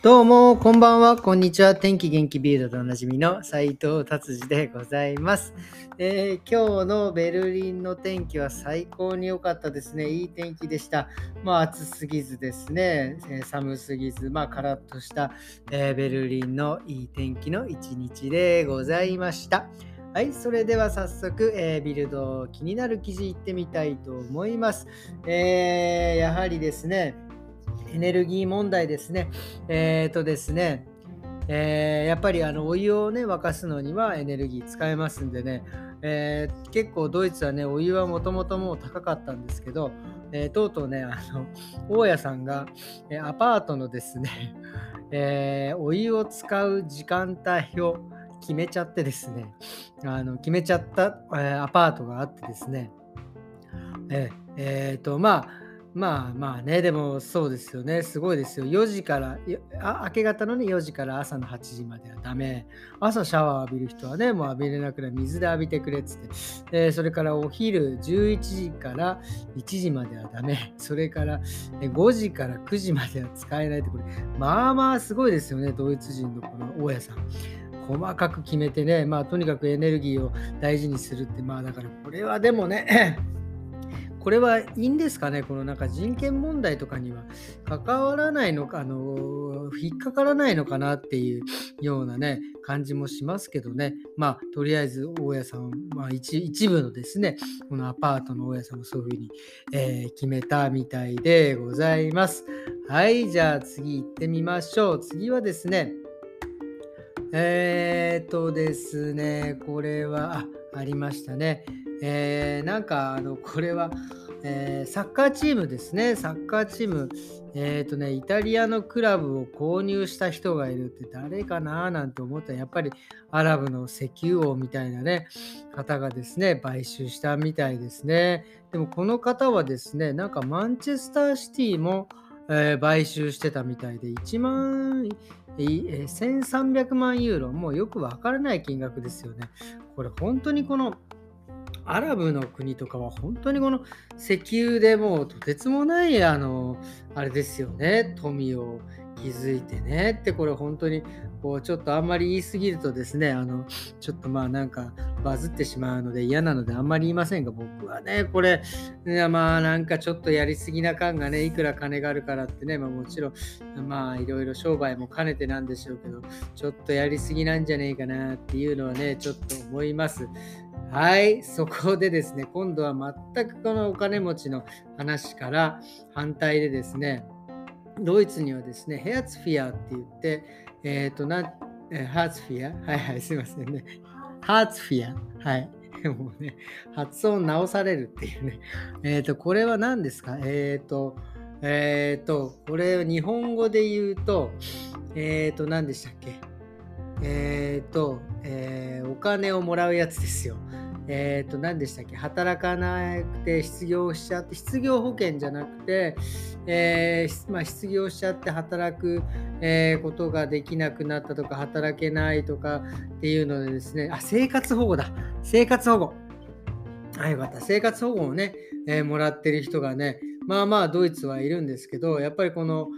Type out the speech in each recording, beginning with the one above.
どうも、こんばんは、こんにちは。天気元気ビールドでおなじみの斉藤達治でございます、えー、今日のベルリンの天気は最高に良かったですね。いい天気でした。まあ、暑すぎずですね、えー、寒すぎず、まあ、カラッとした、えー、ベルリンのいい天気の一日でございました。はい、それでは早速、えー、ビルド気になる記事いってみたいと思います。え、やはりですね、エネルギー問題ですね。えっ、ー、とですね、えー、やっぱりあのお湯をね沸かすのにはエネルギー使えますんでね、えー、結構ドイツはねお湯はもともともう高かったんですけど、えー、とうとうねあの大家さんが、えアパートのですね、えお湯を使う時間帯を決めちゃってですねあの決めちゃった、えアパートがあってですねええー、とまあまあまあね、でもそうですよね。すごいですよ。4時からあ、明け方のね、4時から朝の8時まではダメ。朝シャワー浴びる人はね、もう浴びれなくなる水で浴びてくれっつって。で、それからお昼11時から1時まではダメ。それから5時から9時までは使えないって、これ、まあまあすごいですよね、ドイツ人のこの大家さん。細かく決めてね、まあとにかくエネルギーを大事にするって、まあだからこれはでもね、これはいいんですかね？このなんか人権問題とかには関わらないのか、あの、引っかからないのかなっていうようなね、感じもしますけどね。まあ、とりあえず大家さん、まあ一、一部のですね、このアパートの大家さんもそういうふうに、えー、決めたみたいでございます。はい、じゃあ次行ってみましょう。次はですね、えー、っとですね、これは、あ、ありましたね。えー、なんかあのこれは、えー、サッカーチームですね、サッカーチーム、えっ、とね、イタリアのクラブを購入した人がいるって誰かななんて思ったら、やっぱりアラブの石油王みたいなね、方がですね、買収したみたいですね。でもこの方はですね、なんかマンチェスターシティも、えー、買収してたみたいで、1万、えー、1300万ユーロ、もうよくわからない金額ですよね。これ本当にこのアラブの国とかは本当にこの石油でもうとてつもないあのあれですよね。富を築いてね。ってこれ本当にこうちょっとあんまり言い過ぎるとですねあのちょっとまあなんかバズってしまうので嫌なのであんまり言いませんが僕はねこれいやまあなんかちょっとやりすぎな感がねいくら金があるからってね、まあ、もちろんまあいろいろ商売も兼ねてなんでしょうけどちょっとやりすぎなんじゃねえかなっていうのはねちょっと思いますはい、そこでですね、今度は全くこのお金持ちの話から反対でですね、ドイツにはですね、ヘアツフィアって言って、えっ、ー、と、な、えハーツフィアはいはい、すいませんね。ハーツフィアはい。もうね、発音直されるっていうね。えっ、ー、と、これは何ですか？えっ、ー、と、えっ、と、これ日本語で言うと、えっ、と、何でしたっけ？えっ、と、えー、お金をもらうやつですよ。えっ、ー、と、何でしたっけ？働かなくて失業しちゃって、失業保険じゃなくて、えー、まあ、失業しちゃって働く、えー、ことができなくなったとか、働けないとかっていうのでですね、あ、生活保護だ。生活保護。あ、よかった。生活保護をね、えもらってる人がね、まあまあドイツはいるんですけど、やっぱりこの、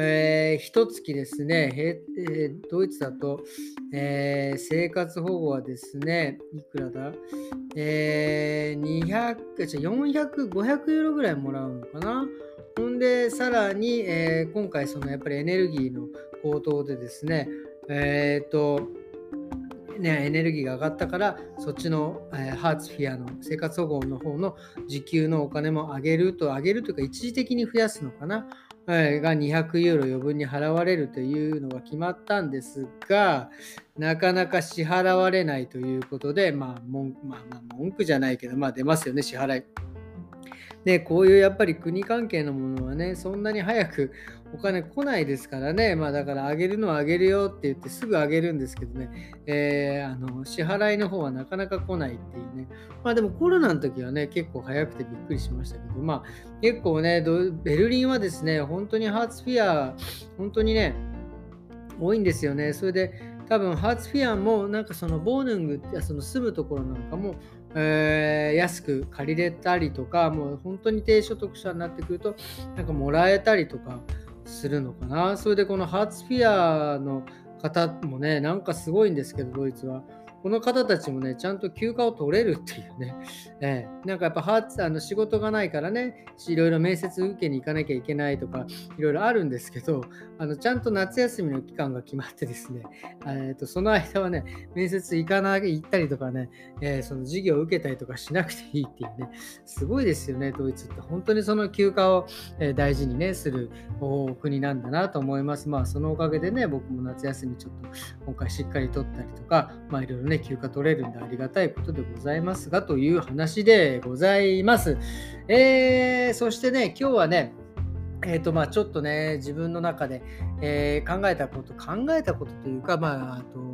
えー、一月ですね、えー、ドイツだと、えー、生活保護はですね、いくらだ？えー、200、じゃ400、500ユーロぐらいもらうのかな？ほんで、さらに、えー、今回、そのやっぱりエネルギーの高騰でですね、えっ、ー、と、ね、エネルギーが上がったから、そっちの、えー、ハーツフィアの生活保護の方の時給のお金も上げると、上げるというか、一時的に増やすのかな？が200ユーロ余分に払われるというのが決まったんですが、なかなか支払われないということで、まあ、文まあ、まあ、文句じゃないけど、まあ、出ますよね、支払い。で、こういうやっぱり国関係のものはね、そんなに早くお金来ないですからね、まあだからあげるのはあげるよって言ってすぐあげるんですけどね、えー、あの支払いの方はなかなか来ないっていうね。まあでもコロナの時はね、結構早くてびっくりしましたけど、まあ結構ね、ベルリンはですね、本当にハーツフィア、本当にね、多いんですよね。それで多分ハーツフィアもなんかそのボーヌングその住むところなんかもえー、安く借りれたりとか、もう本当に低所得者になってくると、なんかもらえたりとかするのかな。それでこのハーツフィアの方もね、なんかすごいんですけど、ドイツは。この方たちもね、ちゃんと休暇を取れるっていうね、えー、なんかやっぱハーあの仕事がないからね、いろいろ面接受けに行かなきゃいけないとか、いろいろあるんですけど、あのちゃんと夏休みの期間が決まってですね、えーと、その間はね、面接行かない、行ったりとかね、えー、その授業を受けたりとかしなくていいっていうね、すごいですよね、ドイツって。本当にその休暇を大事にね、する国なんだなと思います。まあ、そのおかげでね、僕も夏休みちょっと今回しっかり取ったりとか、まあ、いろいろね、休暇取れるんでありがたいことでございますが、という話でございます。えー、そしてね、今日はね、えーとまあ、ちょっとね、自分の中で、えー、考えたこと、考えたことというか、まあ、あと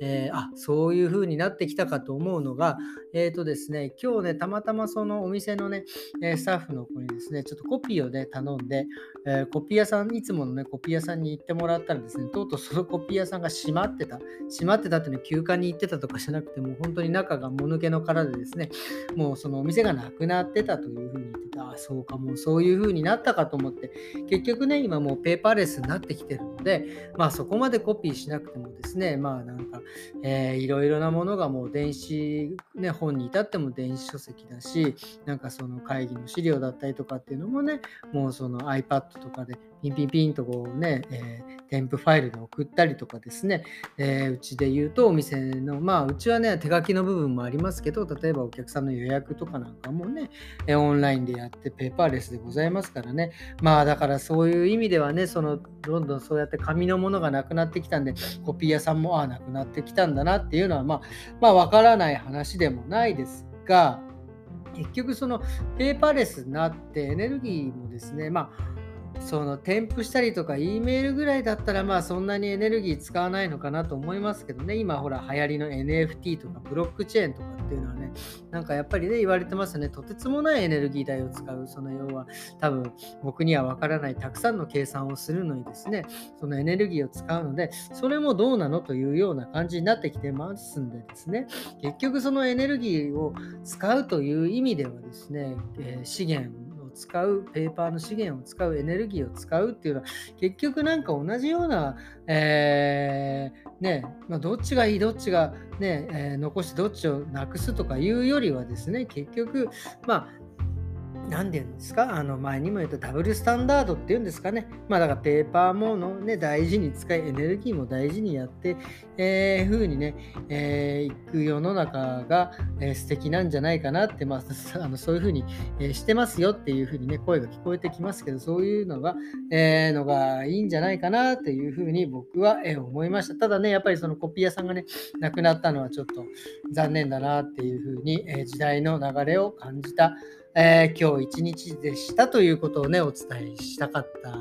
えー、あそういう風になってきたかと思うのが、えっ、ー、とですね、今日ね、たまたまそのお店のね、スタッフの子にですね、ちょっとコピーをね、頼んで、えコピー屋さん、いつものね、コピー屋さんに行ってもらったらですね、とうとうそのコピー屋さんが閉まってた、閉まってたっていうのは休暇に行ってたとかじゃなくて、もう本当に中がもぬけの殻でですね、もうそのお店がなくなってたという風に言ってた、あそうか、もうそういう風になったかと思って、結局ね、今もうペーパーレスになってきてるので、まあそこまでコピーしなくてもですね、まあなんか、えー、いろいろなものがもう電子、ね、本に至っても電子書籍だし、なんかその会議の資料だったりとかっていうのもね、もうその iPad とかでピンピンピンとこうね、えー、添付ファイルで送ったりとかですね、えー、うちで言うとお店の、まあうちはね、手書きの部分もありますけど、例えばお客さんの予約とかなんかもね、えオンラインでやってペーパーレスでございますからね、まあだからそういう意味ではね、そのどんどんそうやって紙のものがなくなってきたんで、コピー屋さんもああ、なくなってきたんだなっていうのは、まあ、まあ、わからない話でもないですが、結局そのペーパーレスになってエネルギーもですね、まあその添付したりとか E メールぐらいだったらまあそんなにエネルギー使わないのかなと思いますけどね。今ほら流行りの NFT とかブロックチェーンとかっていうのはねなんかやっぱりね言われてますよね。とてつもないエネルギー代を使う。その要は多分僕にはわからないたくさんの計算をするのにですねそのエネルギーを使うのでそれもどうなのというような感じになってきてますんでですね。結局そのエネルギーを使うという意味ではですね、えー、資源使う、ペーパーの資源を使う、エネルギーを使うっていうのは、結局なんか同じような、えー、ね、まあ、どっちがいい、どっちがね、えー、残してどっちをなくすとかいうよりはですね、結局、まあ、何て言うんですか？あの前にも言ったダブルスタンダードっていうんですかね？まあだからペーパーものね、大事に使い、エネルギーも大事にやって、えー、風にね、えー、行く世の中が、えー、素敵なんじゃないかなって、まあ、あのそういう風に、えー、してますよっていう風にね、声が聞こえてきますけど、そういうのが、えー、のがいいんじゃないかなっていう風に僕は、えー、思いました。ただね、やっぱりそのコピー屋さんがね、亡くなったのはちょっと残念だなっていう風に、えー、時代の流れを感じた。えー、今日一日でしたということをね、お伝えしたかった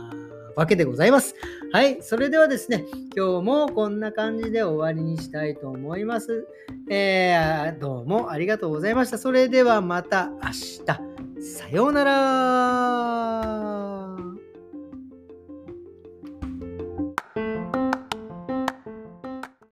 わけでございます。はい、それではですね、今日もこんな感じで終わりにしたいと思います。えー、どうもありがとうございました。それではまた明日。さようなら。